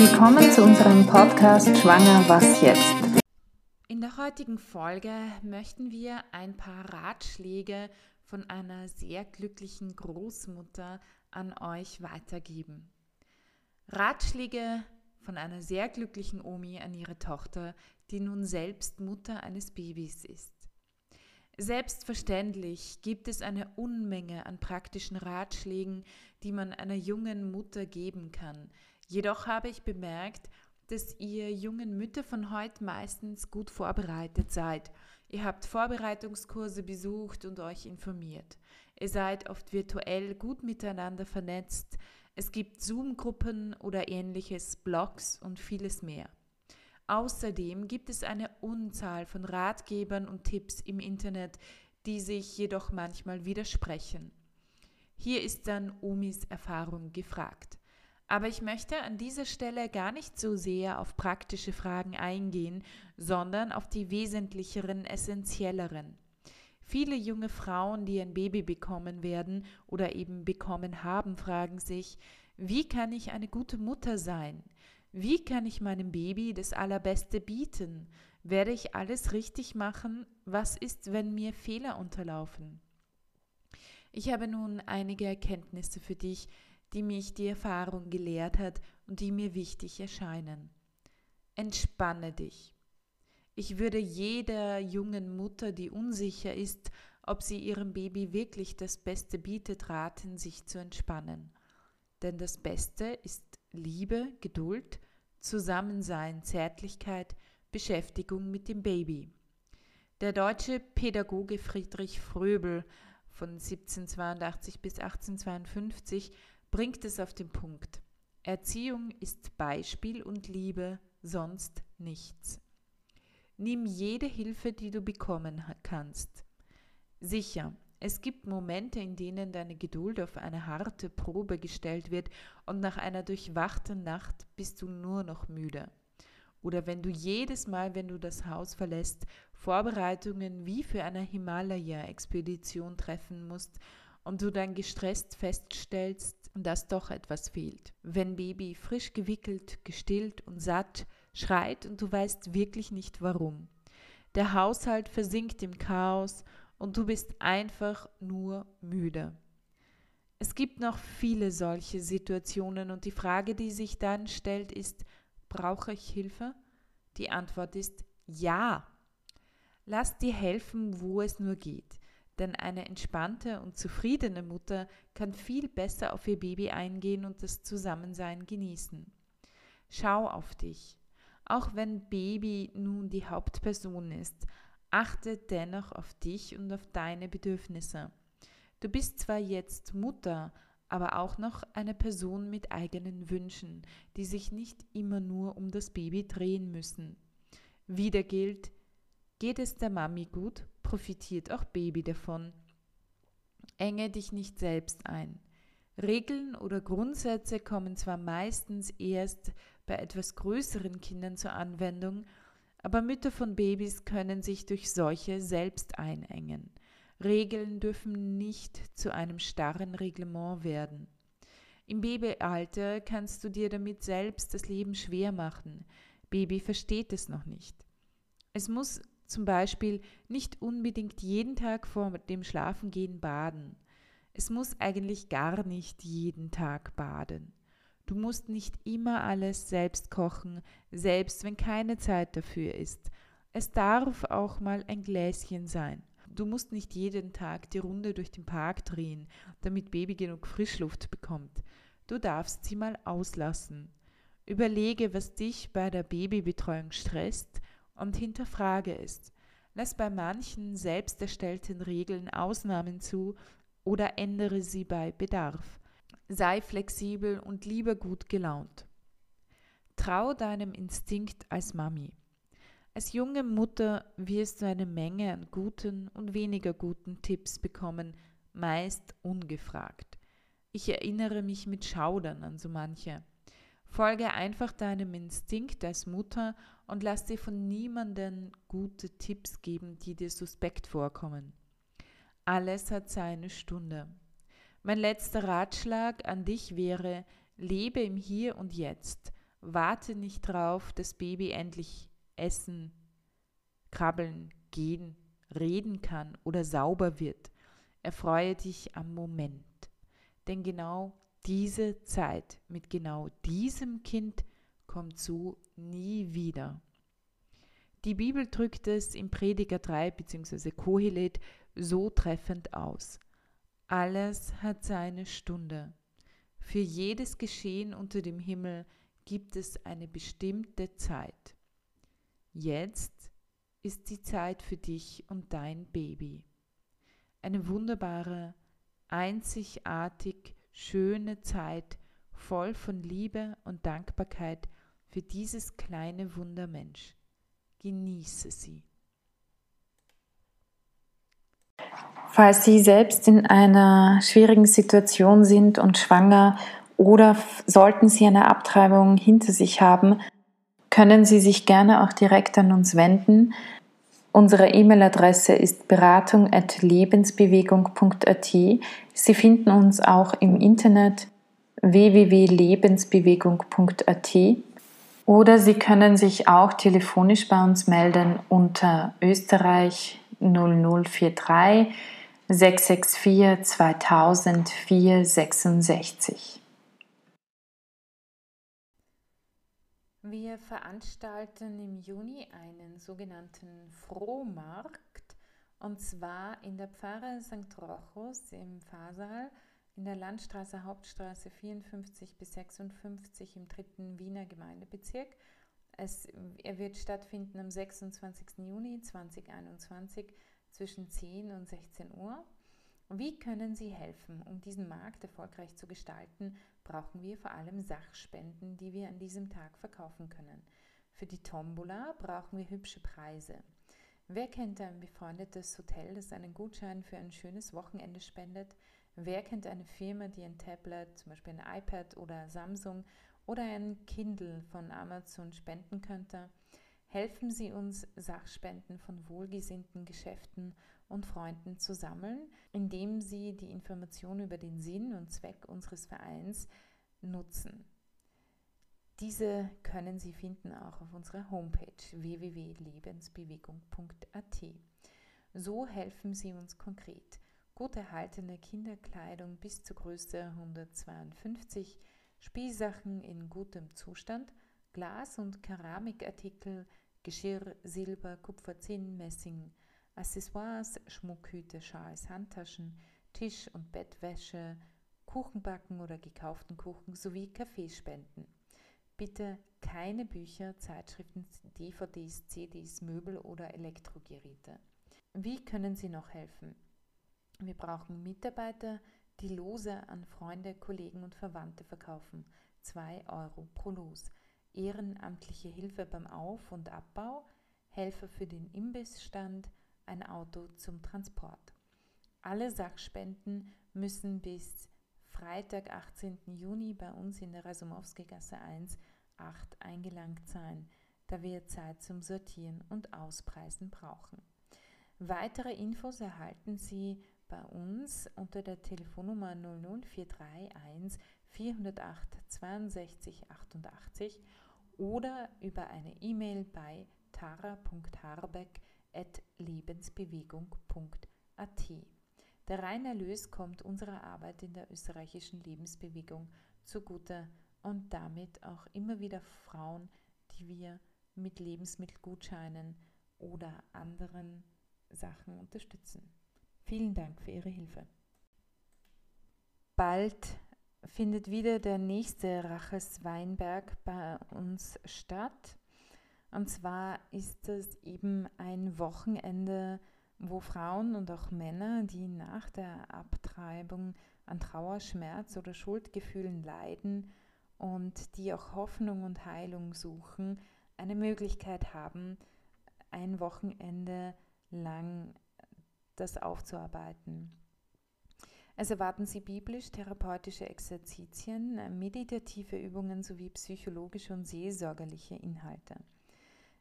Willkommen zu unserem Podcast Schwanger Was jetzt? In der heutigen Folge möchten wir ein paar Ratschläge von einer sehr glücklichen Großmutter an euch weitergeben. Ratschläge von einer sehr glücklichen Omi an ihre Tochter, die nun selbst Mutter eines Babys ist. Selbstverständlich gibt es eine Unmenge an praktischen Ratschlägen, die man einer jungen Mutter geben kann. Jedoch habe ich bemerkt, dass ihr jungen Mütter von heute meistens gut vorbereitet seid. Ihr habt Vorbereitungskurse besucht und euch informiert. Ihr seid oft virtuell gut miteinander vernetzt. Es gibt Zoom-Gruppen oder ähnliches, Blogs und vieles mehr. Außerdem gibt es eine Unzahl von Ratgebern und Tipps im Internet, die sich jedoch manchmal widersprechen. Hier ist dann Omis Erfahrung gefragt. Aber ich möchte an dieser Stelle gar nicht so sehr auf praktische Fragen eingehen, sondern auf die wesentlicheren, essentielleren. Viele junge Frauen, die ein Baby bekommen werden oder eben bekommen haben, fragen sich, wie kann ich eine gute Mutter sein? Wie kann ich meinem Baby das Allerbeste bieten? Werde ich alles richtig machen? Was ist, wenn mir Fehler unterlaufen? Ich habe nun einige Erkenntnisse für dich, die mich die Erfahrung gelehrt hat und die mir wichtig erscheinen. Entspanne dich. Ich würde jeder jungen Mutter, die unsicher ist, ob sie ihrem Baby wirklich das Beste bietet, raten, sich zu entspannen. Denn das Beste ist Liebe, Geduld, Zusammensein, Zärtlichkeit, Beschäftigung mit dem Baby. Der deutsche Pädagoge Friedrich Fröbel von 1782 bis 1852 bringt es auf den Punkt. Erziehung ist Beispiel und Liebe, sonst nichts. Nimm jede Hilfe, die du bekommen kannst. Sicher, es gibt Momente, in denen deine Geduld auf eine harte Probe gestellt wird und nach einer durchwachten Nacht bist du nur noch müde. Oder wenn du jedes Mal, wenn du das Haus verlässt, Vorbereitungen wie für eine Himalaya-Expedition treffen musst und du dann gestresst feststellst, dass doch etwas fehlt. Wenn Baby frisch gewickelt, gestillt und satt schreit und du weißt wirklich nicht warum. Der Haushalt versinkt im Chaos und du bist einfach nur müde. Es gibt noch viele solche Situationen und die Frage, die sich dann stellt, ist, brauche ich Hilfe? Die Antwort ist ja. Lass dir helfen, wo es nur geht, denn eine entspannte und zufriedene Mutter kann viel besser auf ihr Baby eingehen und das Zusammensein genießen. Schau auf dich. Auch wenn Baby nun die Hauptperson ist, Achte dennoch auf dich und auf deine Bedürfnisse. Du bist zwar jetzt Mutter, aber auch noch eine Person mit eigenen Wünschen, die sich nicht immer nur um das Baby drehen müssen. Wieder gilt, geht es der Mami gut, profitiert auch Baby davon. Enge dich nicht selbst ein. Regeln oder Grundsätze kommen zwar meistens erst bei etwas größeren Kindern zur Anwendung, aber Mütter von Babys können sich durch solche selbst einengen. Regeln dürfen nicht zu einem starren Reglement werden. Im Babyalter kannst du dir damit selbst das Leben schwer machen. Baby versteht es noch nicht. Es muss zum Beispiel nicht unbedingt jeden Tag vor dem Schlafengehen baden. Es muss eigentlich gar nicht jeden Tag baden. Du musst nicht immer alles selbst kochen, selbst wenn keine Zeit dafür ist. Es darf auch mal ein Gläschen sein. Du musst nicht jeden Tag die Runde durch den Park drehen, damit Baby genug Frischluft bekommt. Du darfst sie mal auslassen. Überlege, was dich bei der Babybetreuung stresst und hinterfrage es. Lass bei manchen selbst erstellten Regeln Ausnahmen zu oder ändere sie bei Bedarf sei flexibel und lieber gut gelaunt. Trau deinem Instinkt als Mami. Als junge Mutter wirst du eine Menge an guten und weniger guten Tipps bekommen, meist ungefragt. Ich erinnere mich mit Schaudern an so manche. Folge einfach deinem Instinkt als Mutter und lass dir von niemanden gute Tipps geben, die dir suspekt vorkommen. Alles hat seine Stunde. Mein letzter Ratschlag an dich wäre, lebe im Hier und Jetzt. Warte nicht drauf, dass Baby endlich essen, krabbeln, gehen, reden kann oder sauber wird. Erfreue dich am Moment. Denn genau diese Zeit mit genau diesem Kind kommt so nie wieder. Die Bibel drückt es im Prediger 3 bzw. Kohelet so treffend aus. Alles hat seine Stunde. Für jedes Geschehen unter dem Himmel gibt es eine bestimmte Zeit. Jetzt ist die Zeit für dich und dein Baby. Eine wunderbare, einzigartig schöne Zeit voll von Liebe und Dankbarkeit für dieses kleine Wundermensch. Genieße sie. Falls Sie selbst in einer schwierigen Situation sind und schwanger oder sollten Sie eine Abtreibung hinter sich haben, können Sie sich gerne auch direkt an uns wenden. Unsere E-Mail-Adresse ist beratung.lebensbewegung.at. Sie finden uns auch im Internet www.lebensbewegung.at oder Sie können sich auch telefonisch bei uns melden unter Österreich 0043 664 2000 466. Wir veranstalten im Juni einen sogenannten Frohmarkt und zwar in der Pfarre St. Rochus im Fahrsaal in der Landstraße Hauptstraße 54 bis 56 im dritten Wiener Gemeindebezirk. Es, er wird stattfinden am 26. Juni 2021 zwischen 10 und 16 Uhr. Wie können Sie helfen? Um diesen Markt erfolgreich zu gestalten, brauchen wir vor allem Sachspenden, die wir an diesem Tag verkaufen können. Für die Tombola brauchen wir hübsche Preise. Wer kennt ein befreundetes Hotel, das einen Gutschein für ein schönes Wochenende spendet? Wer kennt eine Firma, die ein Tablet, zum Beispiel ein iPad oder Samsung oder ein Kindle von Amazon spenden könnte? Helfen Sie uns, Sachspenden von wohlgesinnten Geschäften und Freunden zu sammeln, indem Sie die Information über den Sinn und Zweck unseres Vereins nutzen. Diese können Sie finden auch auf unserer Homepage www.lebensbewegung.at. So helfen Sie uns konkret. Gut erhaltene Kinderkleidung bis zur Größe 152, Spielsachen in gutem Zustand, Glas- und Keramikartikel, Geschirr, Silber, Kupfer, Zinn, Messing, Accessoires, Schmuckhüte, Schals, Handtaschen, Tisch- und Bettwäsche, Kuchenbacken oder gekauften Kuchen sowie Kaffeespenden. Bitte keine Bücher, Zeitschriften, DVDs, CDs, Möbel oder Elektrogeräte. Wie können Sie noch helfen? Wir brauchen Mitarbeiter, die Lose an Freunde, Kollegen und Verwandte verkaufen. 2 Euro pro Los. Ehrenamtliche Hilfe beim Auf- und Abbau, Helfer für den Imbissstand, ein Auto zum Transport. Alle Sachspenden müssen bis Freitag, 18. Juni bei uns in der Rasumowski-Gasse 1, 8 eingelangt sein, da wir Zeit zum Sortieren und Auspreisen brauchen. Weitere Infos erhalten Sie bei uns unter der Telefonnummer 00431 408 62 88 oder über eine E-Mail bei tara.harbeck.lebensbewegung.at. Der reine Erlös kommt unserer Arbeit in der österreichischen Lebensbewegung zugute und damit auch immer wieder Frauen, die wir mit Lebensmittelgutscheinen oder anderen Sachen unterstützen. Vielen Dank für Ihre Hilfe. Bald findet wieder der nächste Raches Weinberg bei uns statt. Und zwar ist es eben ein Wochenende, wo Frauen und auch Männer, die nach der Abtreibung an Trauer, Schmerz oder Schuldgefühlen leiden und die auch Hoffnung und Heilung suchen, eine Möglichkeit haben, ein Wochenende lang das aufzuarbeiten. Es erwarten Sie biblisch-therapeutische Exerzitien, meditative Übungen sowie psychologische und seelsorgerliche Inhalte.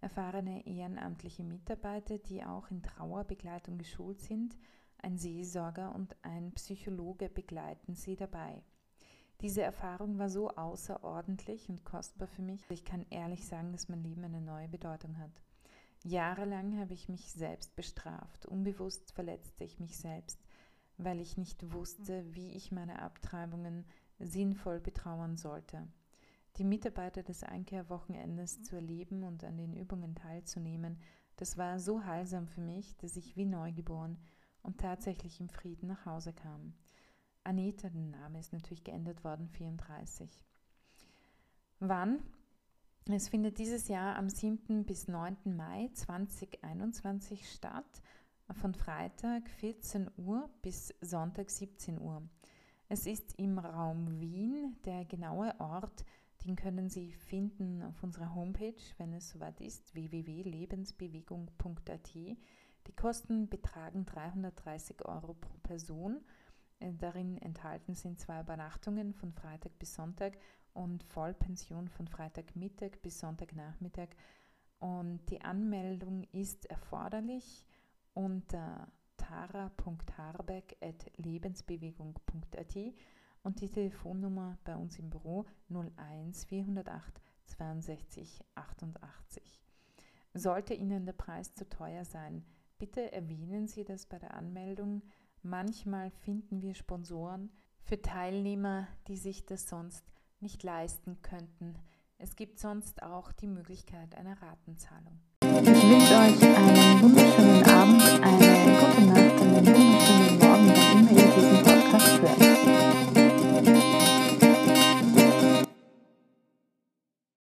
Erfahrene ehrenamtliche Mitarbeiter, die auch in Trauerbegleitung geschult sind, ein Seelsorger und ein Psychologe begleiten Sie dabei. Diese Erfahrung war so außerordentlich und kostbar für mich. Ich kann ehrlich sagen, dass mein Leben eine neue Bedeutung hat. Jahrelang habe ich mich selbst bestraft. Unbewusst verletzte ich mich selbst, weil ich nicht wusste, wie ich meine Abtreibungen sinnvoll betrauern sollte. Die Mitarbeiter des Einkehrwochenendes zu erleben und an den Übungen teilzunehmen, das war so heilsam für mich, dass ich wie neugeboren und tatsächlich im Frieden nach Hause kam. Anita, der Name ist natürlich geändert worden, 34. Wann? Es findet dieses Jahr am 7. bis 9. Mai 2021 statt, von Freitag 14 Uhr bis Sonntag 17 Uhr. Es ist im Raum Wien. Der genaue Ort, den können Sie finden auf unserer Homepage, wenn es soweit ist, www.lebensbewegung.at. Die Kosten betragen 330 Euro pro Person. Äh, darin enthalten sind zwei Übernachtungen von Freitag bis Sonntag und Vollpension von Freitagmittag bis Sonntagnachmittag. Und die Anmeldung ist erforderlich unter tara.harbeck.lebensbewegung.at und die Telefonnummer bei uns im Büro 01 408 62 88. Sollte Ihnen der Preis zu teuer sein, bitte erwähnen Sie das bei der Anmeldung. Manchmal finden wir Sponsoren für Teilnehmer, die sich das sonst nicht leisten könnten. Es gibt sonst auch die Möglichkeit einer Ratenzahlung. Ich wünsche euch einen wunderschönen Abend,